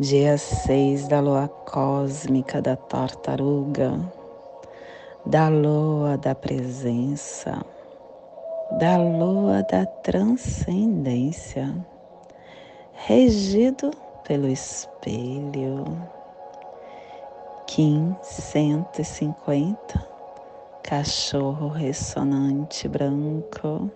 dia 6 da lua cósmica da tartaruga, da lua da presença, da lua da transcendência, regido pelo espelho. Kim 150, cachorro ressonante branco,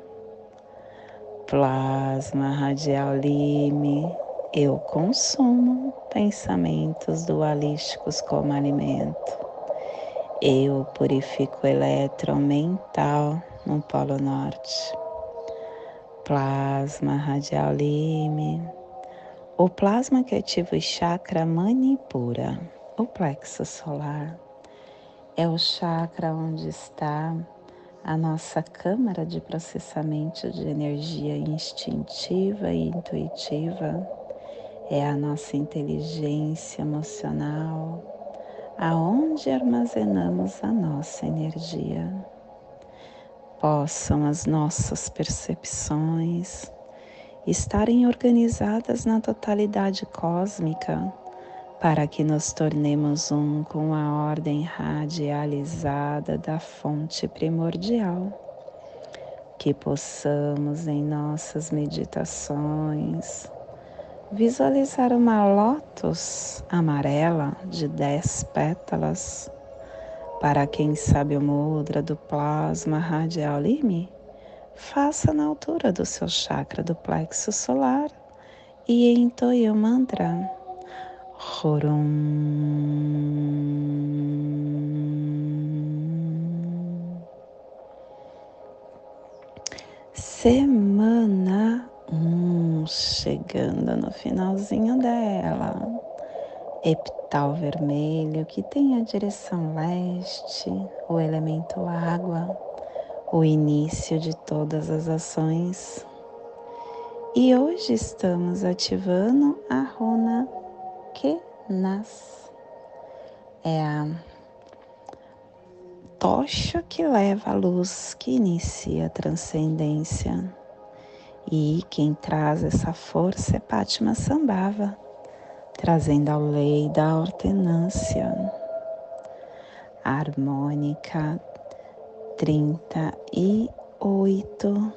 plasma radial lime eu consumo pensamentos dualísticos como alimento. Eu purifico o elétron mental no Polo Norte. Plasma radial lime. O plasma que ativa o chakra manipura, o plexo solar. É o chakra onde está a nossa câmara de processamento de energia instintiva e intuitiva é a nossa inteligência emocional, aonde armazenamos a nossa energia. Possam as nossas percepções estarem organizadas na totalidade cósmica para que nos tornemos um com a ordem radializada da fonte primordial. Que possamos em nossas meditações visualizar uma lótus amarela de dez pétalas. Para quem sabe o mudra do plasma radial lime, faça na altura do seu chakra do plexo solar e entoie o mantra Horum. Semana Hum, chegando no finalzinho dela. Epital vermelho que tem a direção leste, o elemento água, o início de todas as ações. E hoje estamos ativando a runa que nas é a tocha que leva a luz, que inicia a transcendência. E quem traz essa força é Pátima Sambava, trazendo a lei da ordenância. Harmônica 38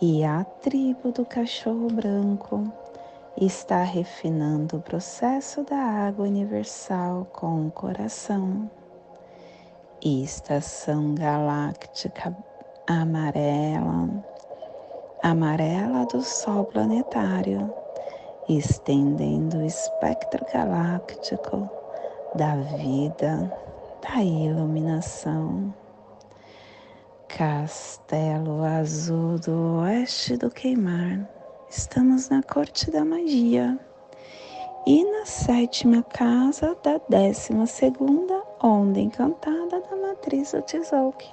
e a tribo do cachorro branco está refinando o processo da água universal com o coração. Estação galáctica amarela amarela do Sol planetário, estendendo o espectro galáctico da vida, da iluminação. Castelo Azul do Oeste do Queimar, estamos na Corte da Magia. E na sétima casa da décima segunda onda encantada da matriz do Tzolk'in,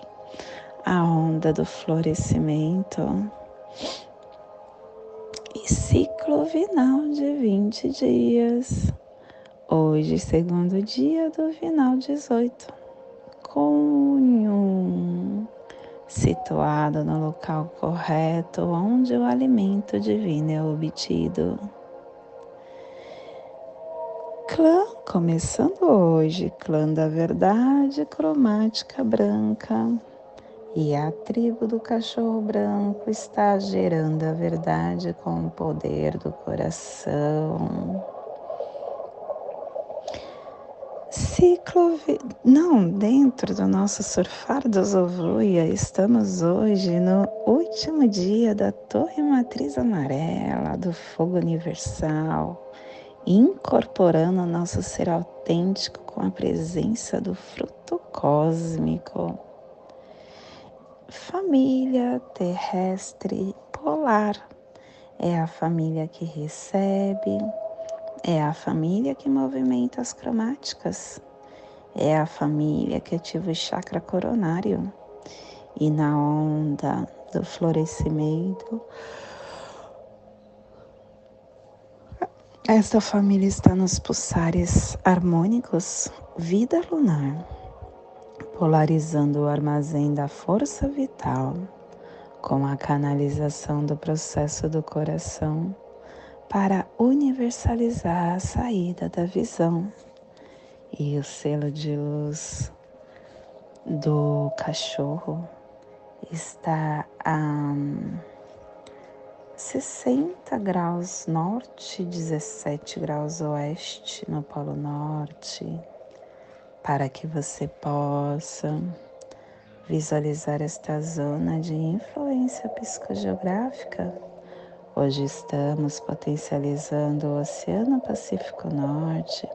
a onda do florescimento e ciclo final de 20 dias. Hoje, segundo dia do final 18. Cunho, situado no local correto onde o alimento divino é obtido. Clã começando hoje, clã da verdade cromática branca. E a tribo do cachorro branco está gerando a verdade com o poder do coração. Ciclo, não, dentro do nosso surfar do Zovuia, estamos hoje no último dia da Torre Matriz Amarela do Fogo Universal, incorporando o nosso ser autêntico com a presença do fruto cósmico família terrestre polar. É a família que recebe, É a família que movimenta as cromáticas. É a família que ativa o chakra coronário. E na onda do florescimento, esta família está nos pulsares harmônicos vida lunar, polarizando o armazém da força vital com a canalização do processo do coração para universalizar a saída da visão. E o selo de luz do cachorro está a 60 graus norte, 17 graus oeste no Polo Norte, para que você possa visualizar esta zona de influência psicogeográfica Hoje estamos potencializando o Oceano Pacífico Norte,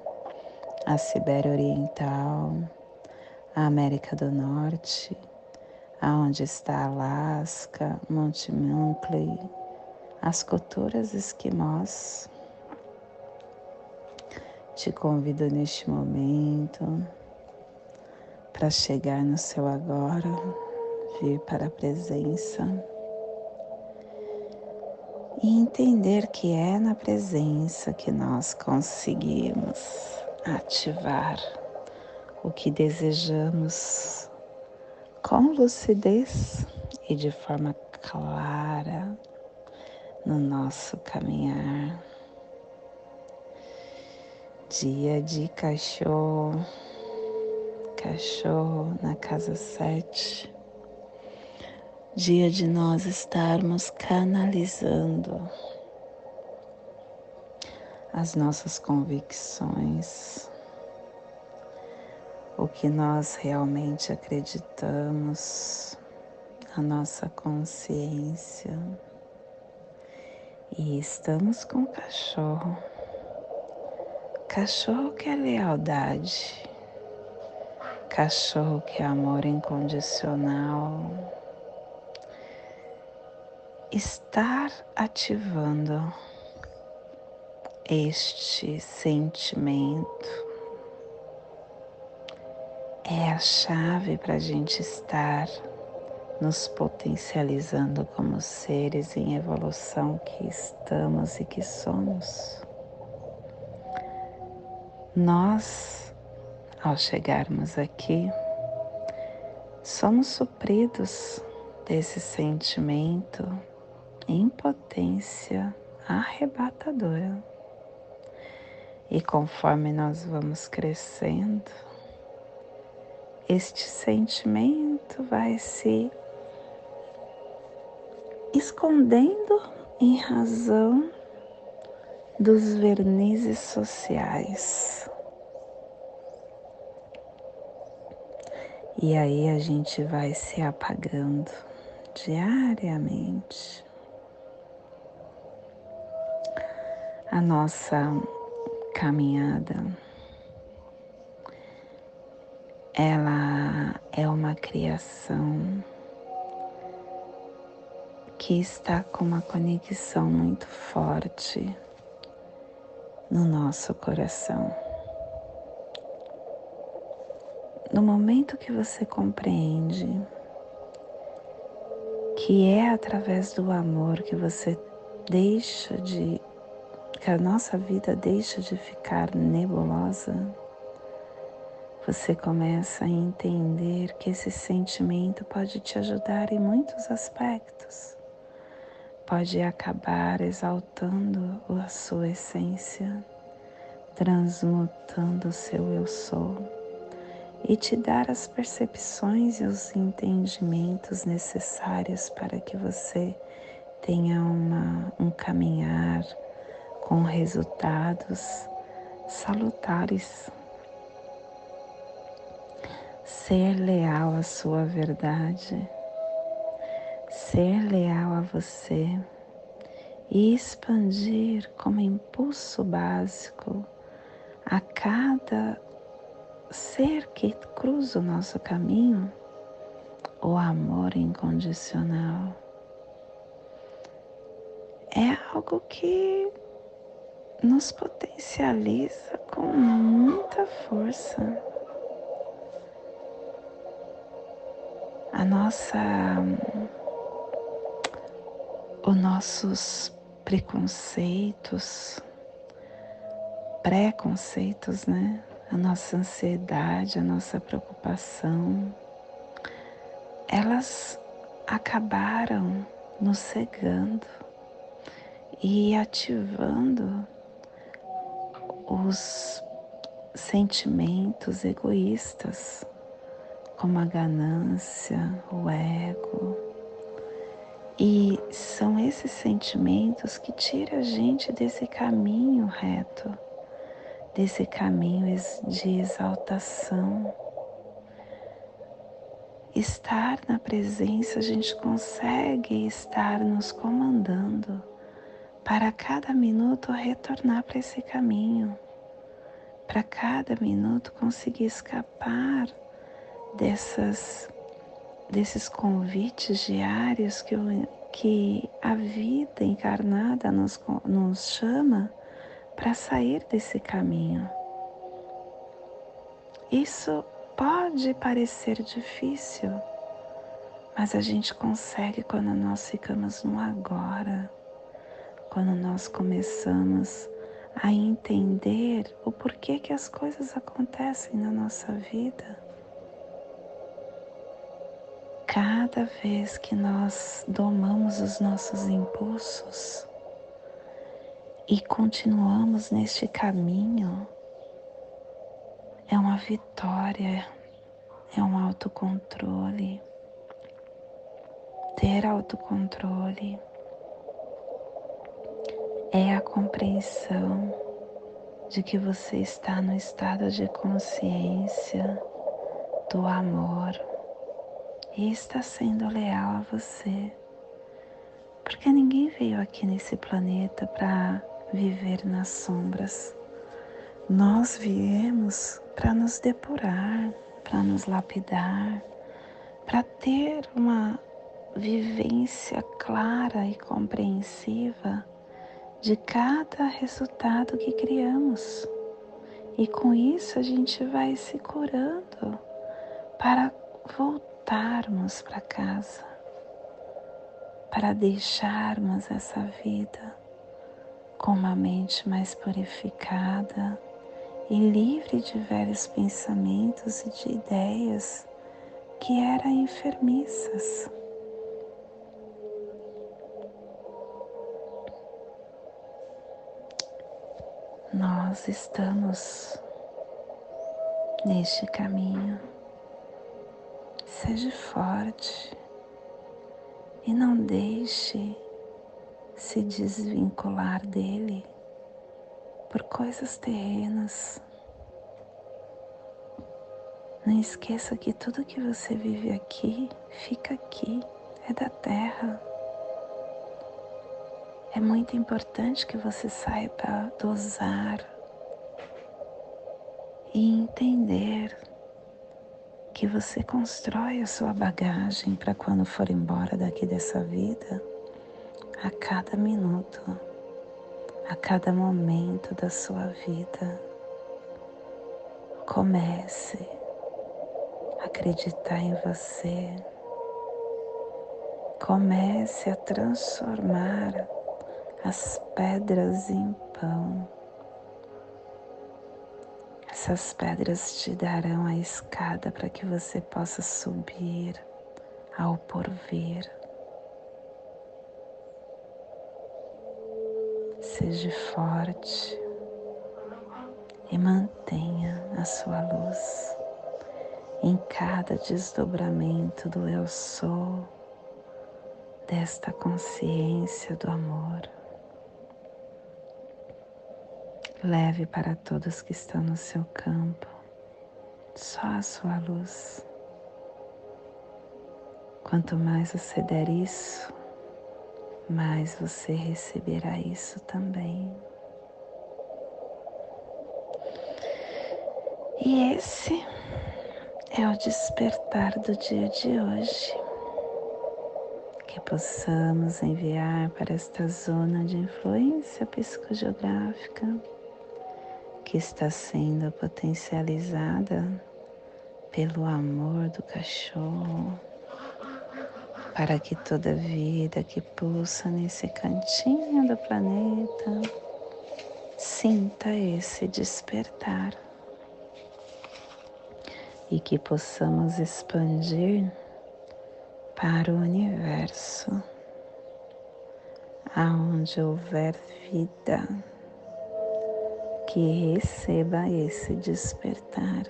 a Sibéria Oriental, a América do Norte, aonde está Alasca, Monte Munkley, as culturas esquimós. Te convido neste momento para chegar no seu agora, vir para a presença e entender que é na presença que nós conseguimos ativar o que desejamos com lucidez e de forma clara no nosso caminhar. Dia de cachorro, cachorro na casa sete dia de nós estarmos canalizando as nossas convicções, o que nós realmente acreditamos, a nossa consciência. E estamos com o cachorro. Cachorro que é lealdade, cachorro que é amor incondicional estar ativando este sentimento é a chave para a gente estar nos potencializando como seres em evolução que estamos e que somos. Nós, ao chegarmos aqui, somos supridos desse sentimento em potência arrebatadora. E conforme nós vamos crescendo, este sentimento vai se escondendo em razão dos vernizes sociais. E aí a gente vai se apagando diariamente. a nossa caminhada ela é uma criação que está com uma conexão muito forte no nosso coração. No momento que você compreende que é através do amor que você deixa de que a nossa vida deixa de ficar nebulosa, você começa a entender que esse sentimento pode te ajudar em muitos aspectos. Pode acabar exaltando a sua essência, transmutando o seu eu sou e te dar as percepções e os entendimentos necessários para que você tenha uma, um caminhar com resultados salutares. Ser leal à sua verdade, ser leal a você e expandir como impulso básico a cada ser que cruza o nosso caminho o amor incondicional. É algo que nos potencializa com muita força. A nossa os nossos preconceitos, preconceitos, né? A nossa ansiedade, a nossa preocupação, elas acabaram nos cegando e ativando os sentimentos egoístas, como a ganância, o ego. E esses sentimentos que tiram a gente desse caminho reto, desse caminho de exaltação. Estar na presença, a gente consegue estar nos comandando para cada minuto retornar para esse caminho, para cada minuto conseguir escapar dessas desses convites diários que, que a vida encarnada nos, nos chama para sair desse caminho. Isso pode parecer difícil, mas a gente consegue quando nós ficamos no agora quando nós começamos a entender o porquê que as coisas acontecem na nossa vida. Cada vez que nós domamos os nossos impulsos e continuamos neste caminho, é uma vitória, é um autocontrole. Ter autocontrole é a compreensão de que você está no estado de consciência do amor e está sendo leal a você. Porque ninguém veio aqui nesse planeta para viver nas sombras. Nós viemos para nos depurar, para nos lapidar, para ter uma vivência clara e compreensiva de cada resultado que criamos. E com isso a gente vai se curando para voltarmos para casa, para deixarmos essa vida com uma mente mais purificada e livre de velhos pensamentos e de ideias que eram enfermiças. nós estamos neste caminho. Seja forte e não deixe se desvincular dele por coisas terrenas. Não esqueça que tudo que você vive aqui fica aqui, é da terra. É muito importante que você saiba dosar e entender que você constrói a sua bagagem para quando for embora daqui dessa vida, a cada minuto, a cada momento da sua vida. Comece a acreditar em você. Comece a transformar as pedras em pão. Essas pedras te darão a escada para que você possa subir ao porvir. Seja forte e mantenha a sua luz em cada desdobramento do eu sou, desta consciência do amor. Leve para todos que estão no seu campo só a sua luz. Quanto mais você der isso, mais você receberá isso também. E esse é o despertar do dia de hoje. que possamos enviar para esta zona de influência psicogeográfica que está sendo potencializada pelo amor do cachorro, para que toda vida que pulsa nesse cantinho do planeta sinta esse despertar. E que possamos expandir para o universo, aonde houver vida, que receba esse despertar.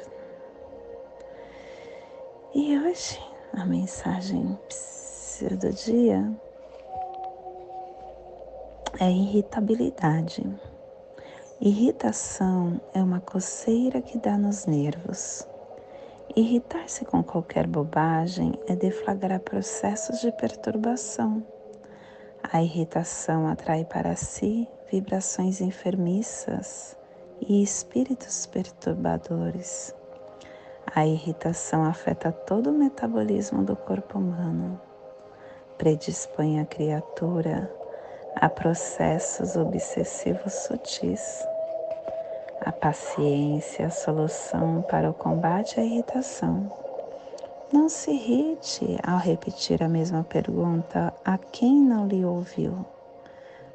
E hoje a mensagem do dia é irritabilidade. Irritação é uma coceira que dá nos nervos Irritar-se com qualquer bobagem é deflagrar processos de perturbação. A irritação atrai para si vibrações enfermiças e espíritos perturbadores. A irritação afeta todo o metabolismo do corpo humano, predispõe a criatura a processos obsessivos sutis a paciência, a solução para o combate à irritação. Não se irrite ao repetir a mesma pergunta a quem não lhe ouviu.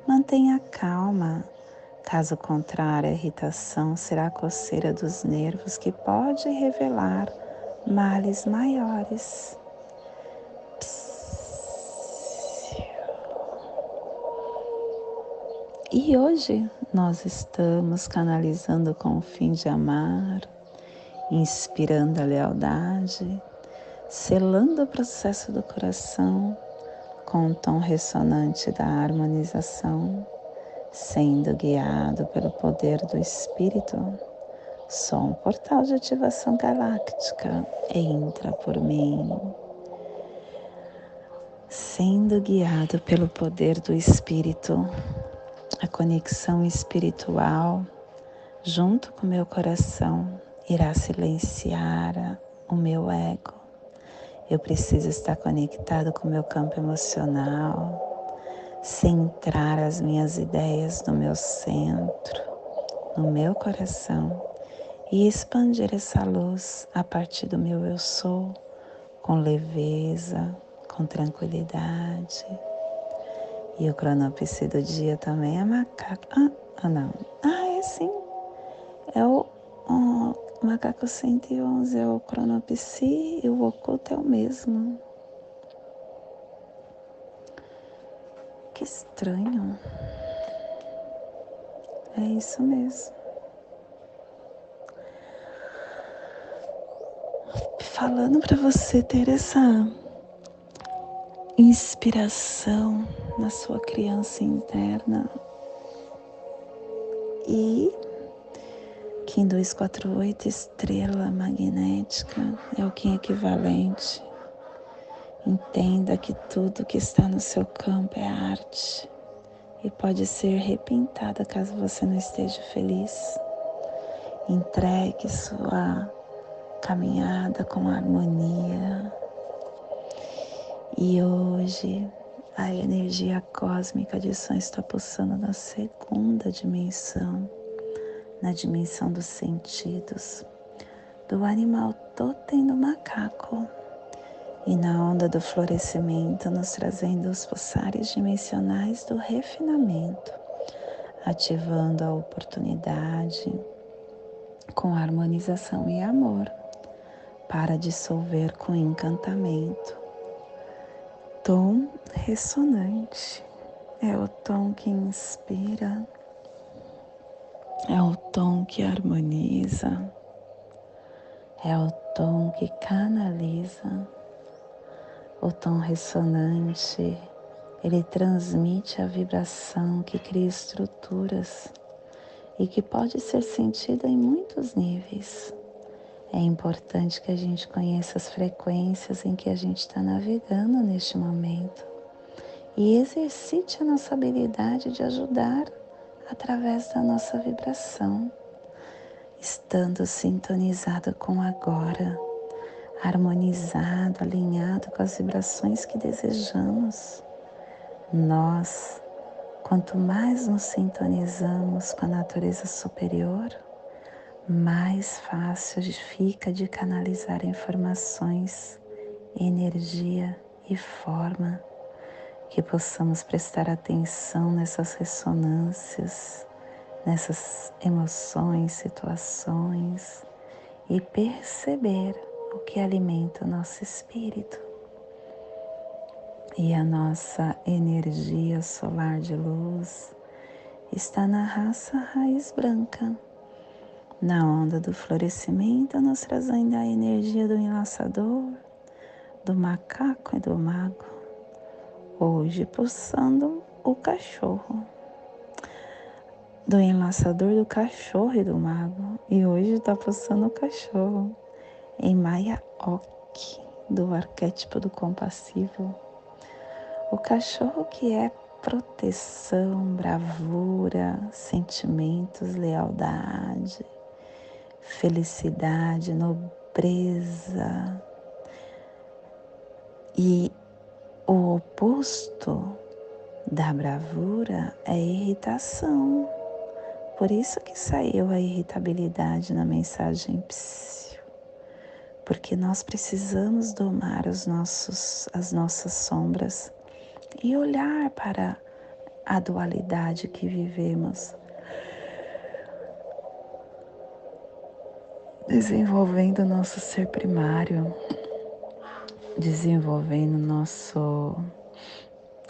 Mantenha calma. Caso contrário, a irritação será a coceira dos nervos que pode revelar males maiores. E hoje nós estamos canalizando com o fim de amar, inspirando a lealdade, selando o processo do coração com o tom ressonante da harmonização, sendo guiado pelo poder do Espírito. Sou um portal de ativação galáctica. Entra por mim. Sendo guiado pelo poder do Espírito, a conexão espiritual junto com meu coração irá silenciar o meu ego. Eu preciso estar conectado com meu campo emocional, centrar as minhas ideias no meu centro, no meu coração e expandir essa luz a partir do meu eu sou, com leveza, com tranquilidade e o cronopsi do dia também é macaco. Ah, ah, não. Ah, é sim. É o, o macaco 111, é o cronopsi e o oculto é o mesmo. Que estranho. É isso mesmo. Falando para você ter essa inspiração na sua criança interna e Kim 248 estrela magnética é o Kim equivalente. Entenda que tudo que está no seu campo é arte e pode ser repintada caso você não esteja feliz. Entregue sua caminhada com harmonia, e hoje a energia cósmica de som está pulsando na segunda dimensão, na dimensão dos sentidos, do animal totem do macaco e na onda do florescimento, nos trazendo os pulsares dimensionais do refinamento, ativando a oportunidade com harmonização e amor para dissolver com encantamento. Tom ressonante, é o tom que inspira, é o tom que harmoniza, é o tom que canaliza. O tom ressonante, ele transmite a vibração que cria estruturas e que pode ser sentida em muitos níveis. É importante que a gente conheça as frequências em que a gente está navegando neste momento e exercite a nossa habilidade de ajudar através da nossa vibração, estando sintonizado com agora, harmonizado, alinhado com as vibrações que desejamos. Nós, quanto mais nos sintonizamos com a natureza superior, mais fácil fica de canalizar informações, energia e forma que possamos prestar atenção nessas ressonâncias, nessas emoções, situações e perceber o que alimenta o nosso espírito. E a nossa energia solar de luz está na raça raiz branca. Na onda do florescimento, nos trazendo a energia do enlaçador, do macaco e do mago. Hoje, pulsando o cachorro. Do enlaçador do cachorro e do mago. E hoje está pulsando o cachorro. Em Maya Ok, do arquétipo do compassivo o cachorro que é proteção, bravura, sentimentos, lealdade, felicidade, nobreza. E o oposto da bravura é irritação. Por isso que saiu a irritabilidade na mensagem psiu. Porque nós precisamos domar os nossos, as nossas sombras e olhar para a dualidade que vivemos, desenvolvendo nosso ser primário, desenvolvendo nosso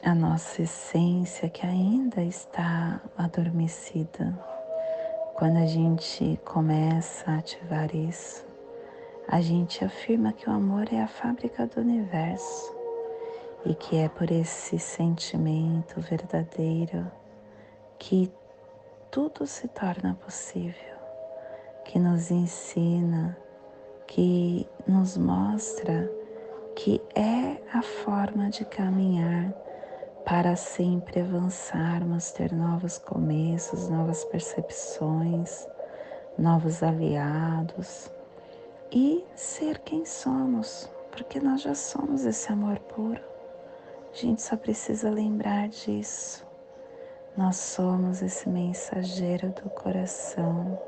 a nossa essência que ainda está adormecida. Quando a gente começa a ativar isso, a gente afirma que o amor é a fábrica do universo e que é por esse sentimento verdadeiro que tudo se torna possível, que nos ensina, que nos mostra que é a forma de caminhar para sempre avançarmos, ter novos começos, novas percepções, novos aliados e ser quem somos, porque nós já somos esse amor puro. A gente só precisa lembrar disso. Nós somos esse mensageiro do coração,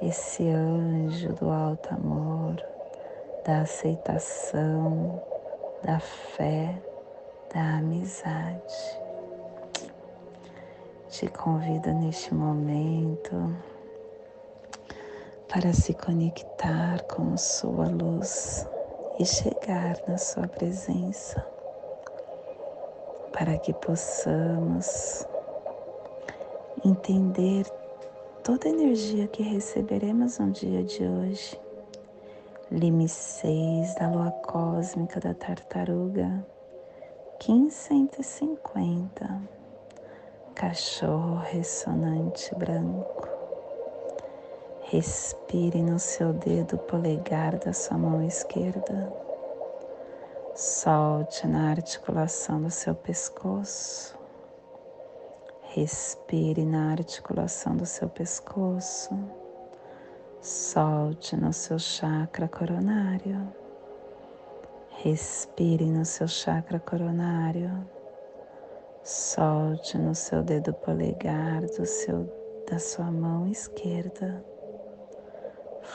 esse anjo do alto amor, da aceitação, da fé, da amizade. Te convido neste momento para se conectar com sua luz e chegar na sua presença para que possamos entender toda a energia que receberemos no dia de hoje. Lime 6 da lua cósmica da tartaruga, 1550, cachorro ressonante branco. Respire no seu dedo polegar da sua mão esquerda Solte na articulação do seu pescoço. Respire na articulação do seu pescoço. Solte no seu chakra coronário. Respire no seu chakra coronário. Solte no seu dedo polegar do seu, da sua mão esquerda,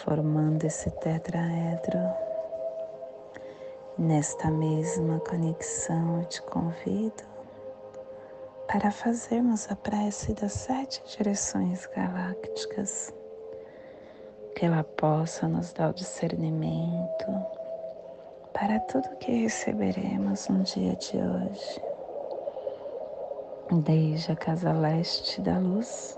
formando esse tetraedro. Nesta mesma conexão, eu te convido para fazermos a prece das sete direções galácticas, que ela possa nos dar o discernimento para tudo que receberemos no dia de hoje. Desde a casa leste da luz,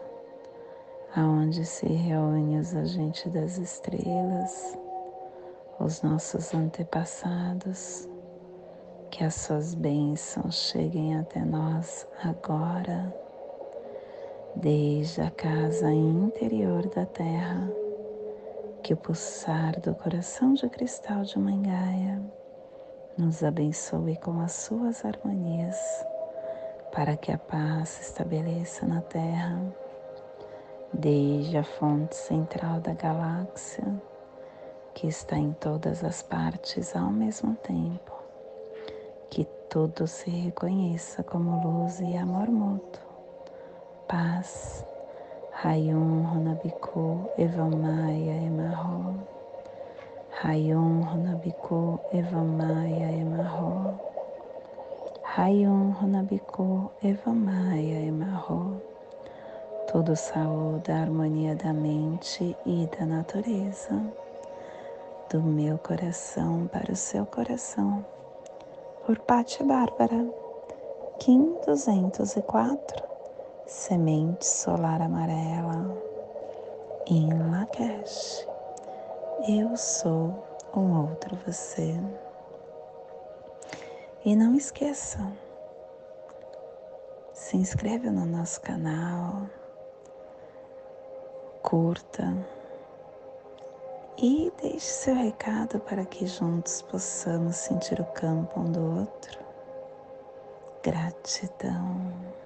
aonde se reúnem os agentes das estrelas, os nossos antepassados, que as suas bênçãos cheguem até nós agora, desde a casa interior da Terra, que o pulsar do coração de cristal de Mangaia nos abençoe com as suas harmonias, para que a paz se estabeleça na Terra, desde a fonte central da galáxia, que está em todas as partes ao mesmo tempo que tudo se reconheça como luz e amor mútuo. Paz. Rayon Runabiku Evamaya Emarro. Rayon Runabiku Evamaya Emarro. Rayon Runabiku Evamaya Emarro. Tudo saúde a harmonia da mente e da natureza. Do meu coração para o seu coração por Patti Bárbara, Kim 204, Semente Solar Amarela, em Lakesh. Eu sou um outro você. E não esqueça, se inscreva no nosso canal, curta e deixe seu recado para que juntos possamos sentir o campo um do outro. Gratidão.